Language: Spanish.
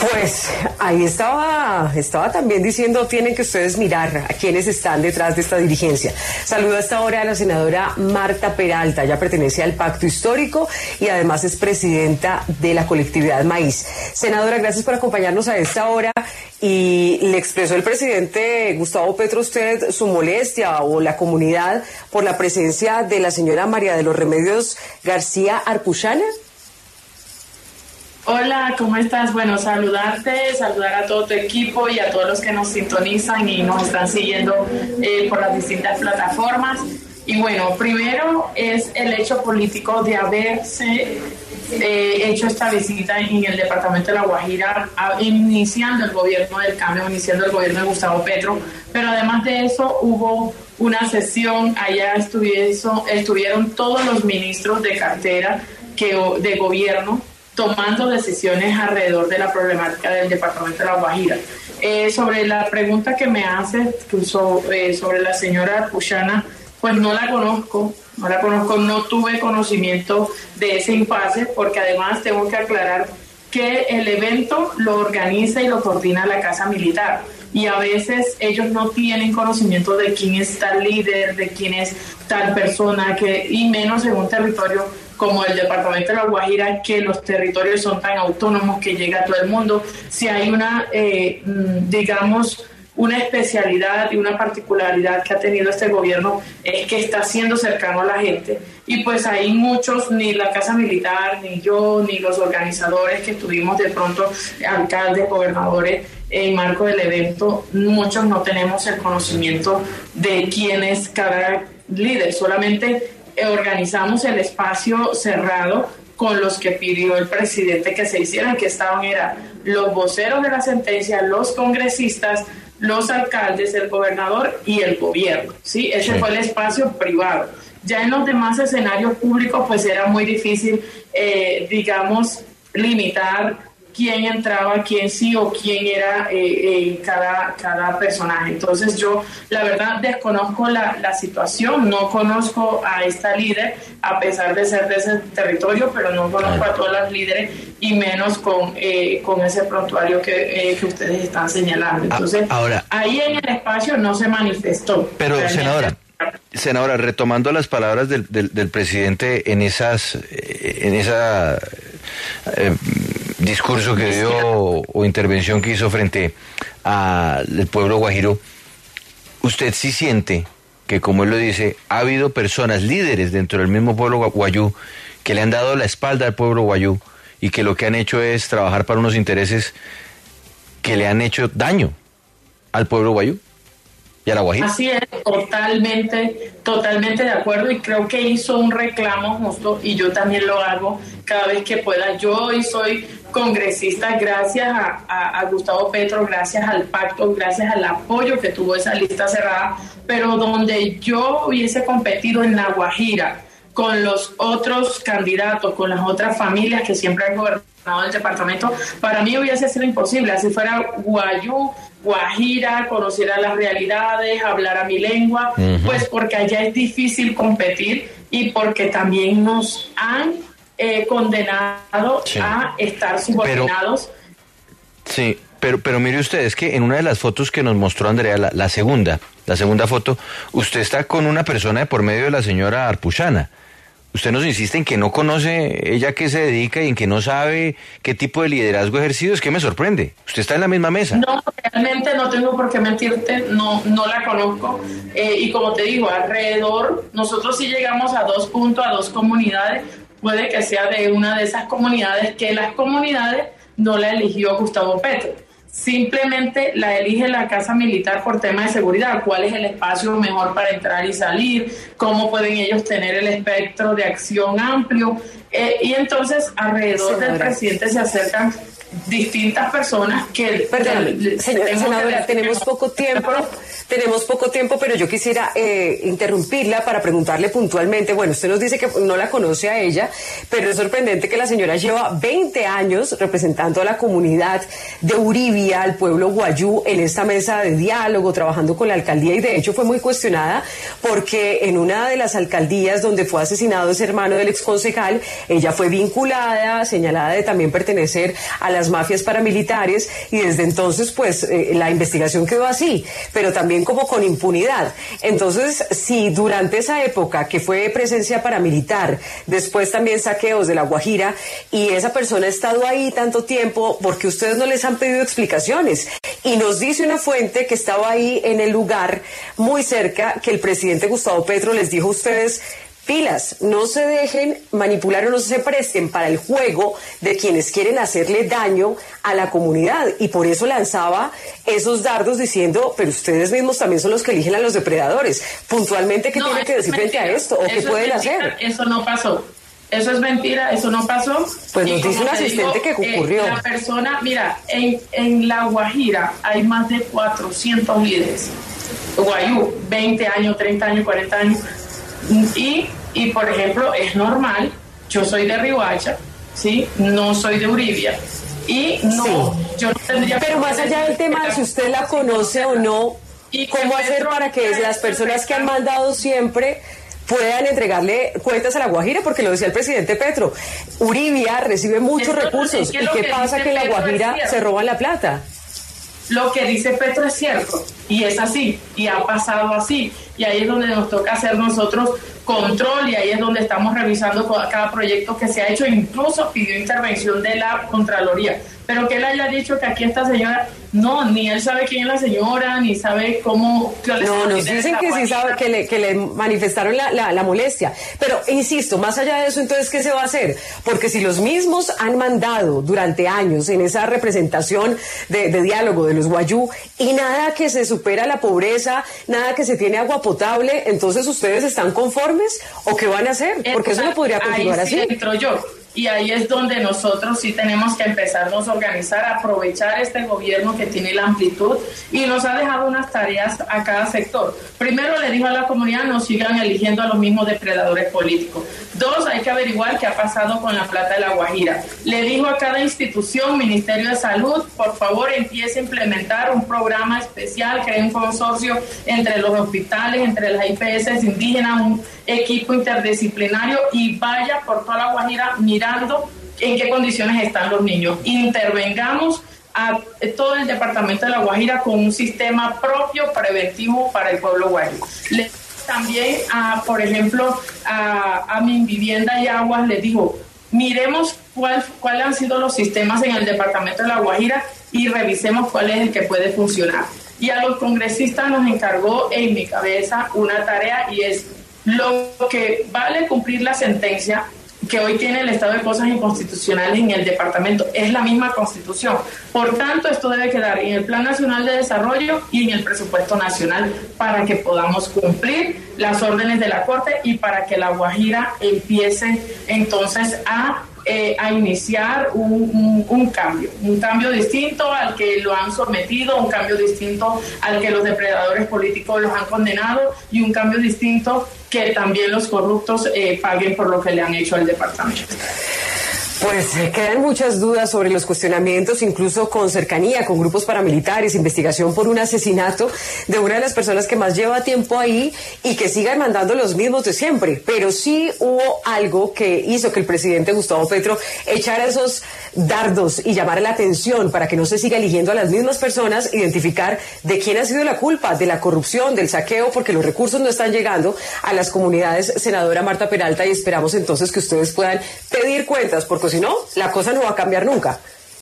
Pues ahí estaba, estaba también diciendo, tienen que ustedes mirar a quienes están detrás de esta dirigencia. Saludo hasta ahora a la senadora Marta Peralta, ella pertenece al Pacto Histórico y además es presidenta de la colectividad Maíz. Senadora, gracias por acompañarnos a esta hora y le expresó el presidente Gustavo Petro usted su molestia o la comunidad por la presencia de la señora María de los Remedios García Arpuchana. Hola, ¿cómo estás? Bueno, saludarte, saludar a todo tu equipo y a todos los que nos sintonizan y nos están siguiendo eh, por las distintas plataformas. Y bueno, primero es el hecho político de haberse eh, hecho esta visita en el departamento de La Guajira, iniciando el gobierno del cambio, iniciando el gobierno de Gustavo Petro, pero además de eso hubo una sesión, allá estuvieron, estuvieron todos los ministros de cartera que, de gobierno tomando decisiones alrededor de la problemática del departamento de La Guajira. Eh, sobre la pregunta que me hace sobre, eh, sobre la señora Puchana, pues no la conozco, no la conozco, no tuve conocimiento de ese impasse, porque además tengo que aclarar que el evento lo organiza y lo coordina la Casa Militar. Y a veces ellos no tienen conocimiento de quién es tal líder, de quién es tal persona, que, y menos en un territorio como el departamento de La Guajira, que los territorios son tan autónomos que llega a todo el mundo. Si hay una, eh, mm, digamos, una especialidad y una particularidad que ha tenido este gobierno es que está siendo cercano a la gente. Y pues hay muchos, ni la Casa Militar, ni yo, ni los organizadores que estuvimos de pronto, alcaldes, gobernadores, en marco del evento, muchos no tenemos el conocimiento de quién es cada líder, solamente organizamos el espacio cerrado con los que pidió el presidente que se hicieran, que estaban eran los voceros de la sentencia, los congresistas, los alcaldes, el gobernador y el gobierno. ¿sí? Ese fue el espacio privado. Ya en los demás escenarios públicos, pues era muy difícil, eh, digamos, limitar quién entraba, quién sí o quién era eh, eh, cada, cada personaje. Entonces yo, la verdad, desconozco la, la, situación, no conozco a esta líder, a pesar de ser de ese territorio, pero no conozco a todas las líderes y menos con, eh, con ese prontuario que, que, ustedes están señalando. Ah, Entonces, Ahora, ahí en el espacio no se manifestó. Pero, senadora. Senadora, retomando las palabras del, del, del presidente en esas, en esa eh, discurso que dio o intervención que hizo frente al pueblo guajiro, usted sí siente que, como él lo dice, ha habido personas líderes dentro del mismo pueblo guayú que le han dado la espalda al pueblo guayú y que lo que han hecho es trabajar para unos intereses que le han hecho daño al pueblo guayú. Así es, totalmente, totalmente de acuerdo y creo que hizo un reclamo justo y yo también lo hago cada vez que pueda. Yo hoy soy congresista gracias a, Gustavo Petro, gracias al pacto, gracias al apoyo que tuvo esa lista cerrada, pero donde yo hubiese competido en La Guajira con los otros candidatos, con las otras familias que siempre han gobernado el departamento, para mí hubiese sido imposible. Así fuera Guayú, Guajira, conociera las realidades, hablara mi lengua, pues porque allá es difícil competir y porque también nos han eh, condenado a estar subordinados. sí, pero, pero mire usted, es que en una de las fotos que nos mostró Andrea, la, la segunda, la segunda foto, usted está con una persona de por medio de la señora Arpuchana usted nos insiste en que no conoce ella qué se dedica y en que no sabe qué tipo de liderazgo ejercido, es que me sorprende. Usted está en la misma mesa. No, realmente no tengo por qué mentirte, no, no la conozco. Eh, y como te digo, alrededor, nosotros sí llegamos a dos puntos, a dos comunidades, puede que sea de una de esas comunidades que las comunidades no la eligió Gustavo Petro. Simplemente la elige la Casa Militar por tema de seguridad, cuál es el espacio mejor para entrar y salir, cómo pueden ellos tener el espectro de acción amplio. Eh, y entonces alrededor del presidente se acercan distintas personas que... Perdón, senadora, tenemos poco tiempo, tenemos poco tiempo, pero yo quisiera eh, interrumpirla para preguntarle puntualmente, bueno, usted nos dice que no la conoce a ella, pero es sorprendente que la señora lleva 20 años representando a la comunidad de Uribia, al pueblo guayú, en esta mesa de diálogo, trabajando con la alcaldía. Y de hecho fue muy cuestionada porque en una de las alcaldías donde fue asesinado ese hermano del exconcejal, ella fue vinculada, señalada de también pertenecer a las mafias paramilitares y desde entonces pues eh, la investigación quedó así, pero también como con impunidad. Entonces, si durante esa época que fue presencia paramilitar, después también saqueos de la Guajira y esa persona ha estado ahí tanto tiempo, porque ustedes no les han pedido explicaciones? Y nos dice una fuente que estaba ahí en el lugar muy cerca que el presidente Gustavo Petro les dijo a ustedes pilas, no se dejen manipular o no se presten para el juego de quienes quieren hacerle daño a la comunidad. Y por eso lanzaba esos dardos diciendo, pero ustedes mismos también son los que eligen a los depredadores. Puntualmente, ¿qué tiene que decir frente a esto? ¿O qué pueden hacer? Eso no pasó. Eso es mentira, eso no pasó. Pues nos dice un asistente que eh, ocurrió. la persona, mira, en, en La Guajira hay más de 400 líderes. Guayú, 20 años, 30 años, 40 años. Y, y por ejemplo, es normal, yo soy de Rihuacha, ¿sí? No soy de Uribia. Y no, yo no tendría Pero más allá del tema de si usted la conoce o no, ¿Y ¿cómo hacer para que las personas que han mandado siempre puedan entregarle cuentas a la Guajira, porque lo decía el presidente Petro. Uribia recibe muchos recursos. ¿Y qué pasa que la Guajira se roba la plata? Lo que dice Petro es cierto, y es así, y ha pasado así. Y ahí es donde nos toca hacer nosotros control y ahí es donde estamos revisando cada proyecto que se ha hecho, incluso pidió intervención de la Contraloría. Pero que él haya dicho que aquí esta señora, no, ni él sabe quién es la señora, ni sabe cómo... No, nos dicen que sí sabe, que le, que le manifestaron la, la, molestia. Pero, insisto, más allá de eso, entonces, ¿qué se va a hacer? Porque si los mismos han mandado durante años en esa representación de, de diálogo de los guayú y nada que se supera la pobreza, nada que se tiene agua potable, entonces ustedes están conformes o qué van a hacer? Porque eso no podría continuar así. Entro yo y ahí es donde nosotros sí tenemos que empezarnos a organizar, aprovechar este gobierno que tiene la amplitud y nos ha dejado unas tareas a cada sector. Primero le dijo a la comunidad no sigan eligiendo a los mismos depredadores políticos. Dos, hay que averiguar qué ha pasado con la plata de la Guajira. Le dijo a cada institución, Ministerio de Salud, por favor empiece a implementar un programa especial, cree un consorcio entre los hospitales, entre las IPS indígenas, un equipo interdisciplinario y vaya por toda la Guajira mirando en qué condiciones están los niños. Intervengamos a todo el departamento de La Guajira con un sistema propio preventivo para el pueblo guajiro. también, a, por ejemplo, a, a mi vivienda y aguas le digo, miremos cuál, cuáles han sido los sistemas en el departamento de La Guajira y revisemos cuál es el que puede funcionar. Y a los congresistas nos encargó en mi cabeza una tarea y es lo que vale cumplir la sentencia que hoy tiene el estado de cosas inconstitucionales en el departamento. Es la misma constitución. Por tanto, esto debe quedar en el Plan Nacional de Desarrollo y en el presupuesto nacional para que podamos cumplir las órdenes de la Corte y para que la Guajira empiece entonces a eh, a iniciar un, un, cambio, un cambio distinto al que lo han sometido, un cambio distinto al que los depredadores políticos los han condenado y un cambio distinto que también los corruptos eh, paguen por lo que le han hecho al departamento. Pues eh, quedan muchas dudas sobre los cuestionamientos, incluso con cercanía, con grupos paramilitares, investigación por un asesinato de una de las personas que más lleva tiempo ahí y que sigan mandando los mismos de siempre. Pero sí hubo algo que hizo que el presidente Gustavo Petro echara esos dardos y llamara la atención para que no se siga eligiendo a las mismas personas, identificar de quién ha sido la culpa, de la corrupción, del saqueo, porque los recursos no están llegando a las comunidades, senadora Marta Peralta, y esperamos entonces que ustedes puedan pedir cuentas, porque si no, la cosa no va a cambiar nunca.